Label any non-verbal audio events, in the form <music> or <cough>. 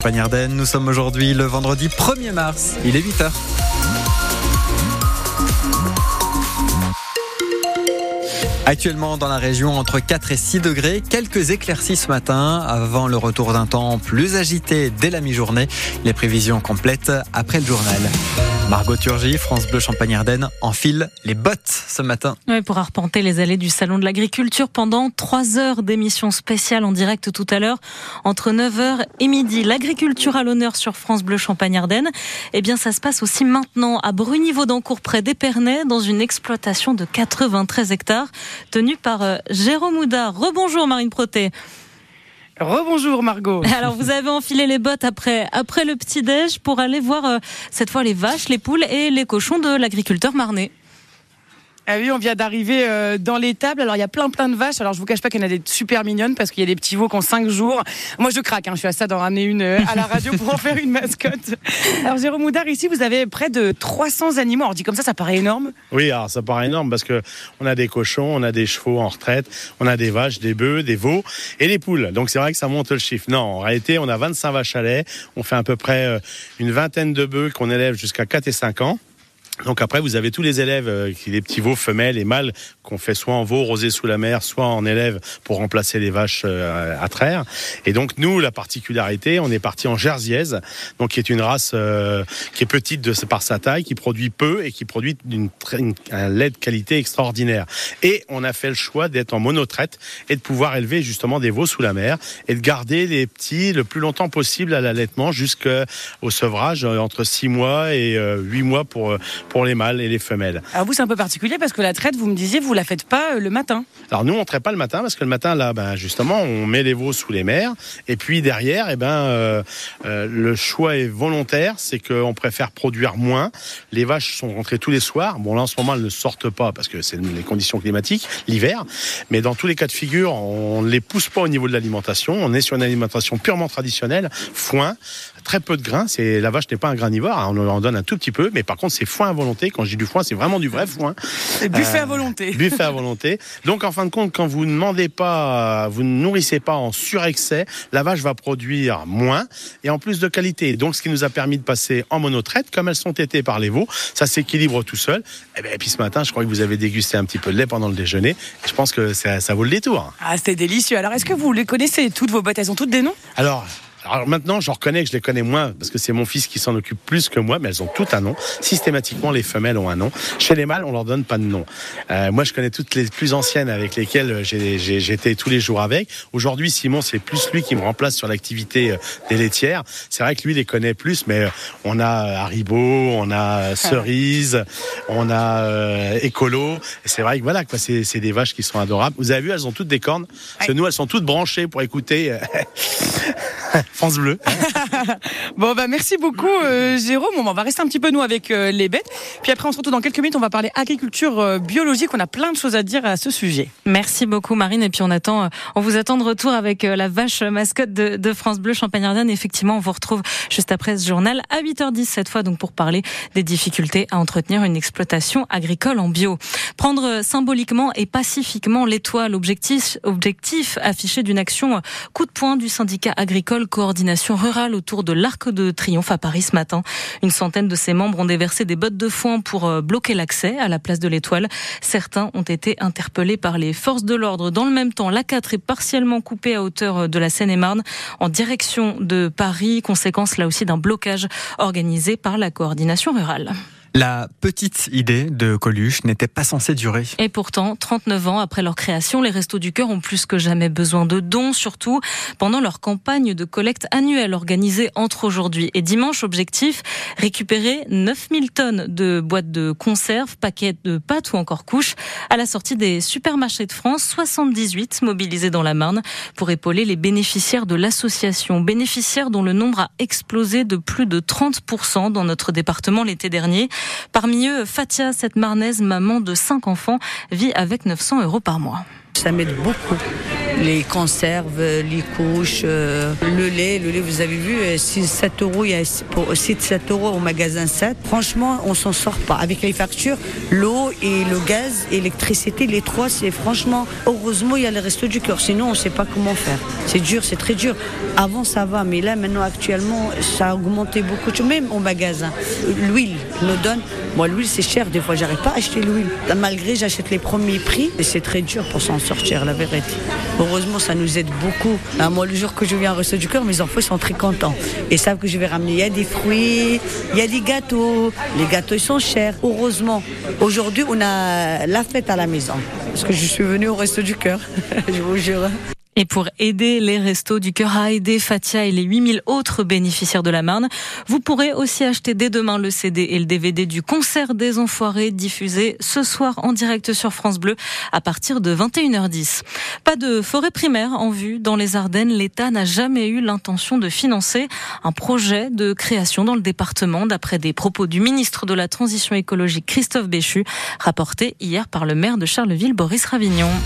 Pagnarden, nous sommes aujourd'hui le vendredi 1er mars, il est 8h. Actuellement dans la région entre 4 et 6 degrés, quelques éclaircies ce matin avant le retour d'un temps plus agité dès la mi-journée. Les prévisions complètes après le journal. Margot Turgy, France Bleu Champagne-Ardenne, enfile les bottes ce matin. Oui, pour arpenter les allées du Salon de l'Agriculture pendant 3 heures d'émission spéciale en direct tout à l'heure, entre 9h et midi. L'agriculture à l'honneur sur France Bleu Champagne-Ardenne. Eh bien, ça se passe aussi maintenant à Brunivaudancourt, près d'Épernay, dans une exploitation de 93 hectares, tenue par euh, Jérôme Houdard. Rebonjour Marine Proté. Rebonjour Margot. <laughs> Alors vous avez enfilé les bottes après après le petit déj pour aller voir euh, cette fois les vaches, les poules et les cochons de l'agriculteur marnais. Ah oui, on vient d'arriver euh, dans l'étable. Alors il y a plein plein de vaches. Alors je vous cache pas qu'il y en a des super mignonnes parce qu'il y a des petits veaux qui ont 5 jours. Moi je craque, hein. je suis à ça d'en ramener une euh, à la radio pour en faire une mascotte. Alors Jérôme Moudard, ici vous avez près de 300 animaux. Alors dit comme ça, ça paraît énorme. Oui, alors ça paraît énorme parce que on a des cochons, on a des chevaux en retraite, on a des vaches, des bœufs, des veaux et des poules. Donc c'est vrai que ça monte le chiffre. Non, en réalité, on a 25 vaches à lait. On fait à peu près euh, une vingtaine de bœufs qu'on élève jusqu'à 4 et 5 ans. Donc après, vous avez tous les élèves, euh, les petits veaux femelles et mâles, qu'on fait soit en veau rosé sous la mer, soit en élève pour remplacer les vaches euh, à traire. Et donc nous, la particularité, on est parti en jersiaise, donc qui est une race euh, qui est petite par sa taille, qui produit peu et qui produit une, une, un lait de qualité extraordinaire. Et on a fait le choix d'être en monotraite et de pouvoir élever justement des veaux sous la mer et de garder les petits le plus longtemps possible à l'allaitement jusqu'au sevrage entre 6 mois et 8 mois pour pour les mâles et les femelles. Alors vous, c'est un peu particulier parce que la traite, vous me disiez, vous la faites pas euh, le matin. Alors nous, on traite pas le matin parce que le matin, là, ben, justement, on met les veaux sous les mers. Et puis derrière, eh ben, euh, euh, le choix est volontaire, c'est qu'on préfère produire moins. Les vaches sont rentrées tous les soirs. Bon, là, en ce moment, elles ne sortent pas parce que c'est les conditions climatiques, l'hiver. Mais dans tous les cas de figure, on ne les pousse pas au niveau de l'alimentation. On est sur une alimentation purement traditionnelle, foin, très peu de grains. C'est la vache n'est pas un granivore, hein. on en donne un tout petit peu, mais par contre c'est foin à volonté. Quand je dis du foin, c'est vraiment du vrai foin. C'est buffet à volonté. <laughs> buffet à volonté. Donc en fin de compte, quand vous ne demandez pas, vous ne nourrissez pas en surexcès, la vache va produire moins et en plus de qualité. Donc ce qui nous a permis de passer en monotraite, comme elles sont tétées par les veaux, ça s'équilibre tout seul. Et, ben, et puis ce matin, je crois que vous avez dégusté un petit peu de lait pendant le déjeuner. je pense que ça, ça vaut le détour. Ah, c'était délicieux. Alors est-ce que vous les connaissez toutes vos bottes? Elles ont toutes des noms? Alors alors maintenant, je reconnais que je les connais moins parce que c'est mon fils qui s'en occupe plus que moi, mais elles ont toutes un nom. Systématiquement, les femelles ont un nom. Chez les mâles, on leur donne pas de nom. Euh, moi, je connais toutes les plus anciennes avec lesquelles j'étais tous les jours avec. Aujourd'hui, Simon, c'est plus lui qui me remplace sur l'activité euh, des laitières. C'est vrai que lui, les connaît plus, mais euh, on a Haribo, on a Cerise, on a euh, Écolo. C'est vrai que voilà, quoi, c'est des vaches qui sont adorables. Vous avez vu, elles ont toutes des cornes. Parce que nous, elles sont toutes branchées pour écouter. <laughs> France Bleu. <laughs> <laughs> bon, bah, merci beaucoup, euh, Jérôme. on va rester un petit peu, nous, avec euh, les bêtes. Puis après, on se retrouve dans quelques minutes. On va parler agriculture euh, biologique. On a plein de choses à dire à ce sujet. Merci beaucoup, Marine. Et puis, on attend, on vous attend de retour avec la vache mascotte de, de France Bleu Champagne-Ardenne. Effectivement, on vous retrouve juste après ce journal à 8h10 cette fois, donc pour parler des difficultés à entretenir une exploitation agricole en bio. Prendre symboliquement et pacifiquement l'étoile, objectif, objectif affiché d'une action coup de poing du syndicat agricole coordination rurale autour de l'Arc de Triomphe à Paris ce matin. Une centaine de ses membres ont déversé des bottes de foin pour euh, bloquer l'accès à la place de l'Étoile. Certains ont été interpellés par les forces de l'ordre. Dans le même temps, l'A4 est partiellement coupée à hauteur euh, de la Seine-et-Marne en direction de Paris, conséquence là aussi d'un blocage organisé par la coordination rurale. La petite idée de Coluche n'était pas censée durer. Et pourtant, 39 ans après leur création, les Restos du Cœur ont plus que jamais besoin de dons, surtout pendant leur campagne de collecte annuelle organisée entre aujourd'hui et dimanche. Objectif, récupérer 9000 tonnes de boîtes de conserve, paquets de pâtes ou encore couches à la sortie des supermarchés de France, 78 mobilisés dans la Marne pour épauler les bénéficiaires de l'association. Bénéficiaires dont le nombre a explosé de plus de 30% dans notre département l'été dernier. Parmi eux, Fatia, cette marnaise, maman de cinq enfants, vit avec 900 euros par mois. Ça m'aide beaucoup les conserves, les couches, euh, le lait. Le lait, vous avez vu, 6-7 euh, euros, il y a pour 6-7 euros au magasin 7. Franchement, on s'en sort pas. Avec les factures, l'eau et le gaz, l'électricité, les trois, c'est franchement, heureusement, il y a le resto du cœur. Sinon, on ne sait pas comment faire. C'est dur, c'est très dur. Avant, ça va, mais là, maintenant, actuellement, ça a augmenté beaucoup. Même au magasin, l'huile nous donne. Moi, l'huile, c'est cher. Des fois, j'arrive pas à acheter l'huile. Malgré, j'achète les premiers prix. Et c'est très dur pour s'en sortir, la vérité. Heureusement, ça nous aide beaucoup. Ah, moi, le jour que je viens au Resto du Cœur, mes enfants sont très contents. Ils savent que je vais ramener. Il y a des fruits, il y a des gâteaux. Les gâteaux, ils sont chers. Heureusement, aujourd'hui, on a la fête à la maison. Parce que je suis venue au Resto du Cœur. <laughs> je vous jure. Et pour aider les restos du cœur à aider Fatia et les 8000 autres bénéficiaires de la Marne, vous pourrez aussi acheter dès demain le CD et le DVD du concert des Enfoirés diffusé ce soir en direct sur France Bleu à partir de 21h10. Pas de forêt primaire en vue dans les Ardennes. L'État n'a jamais eu l'intention de financer un projet de création dans le département d'après des propos du ministre de la Transition écologique Christophe Béchu, rapporté hier par le maire de Charleville Boris Ravignon.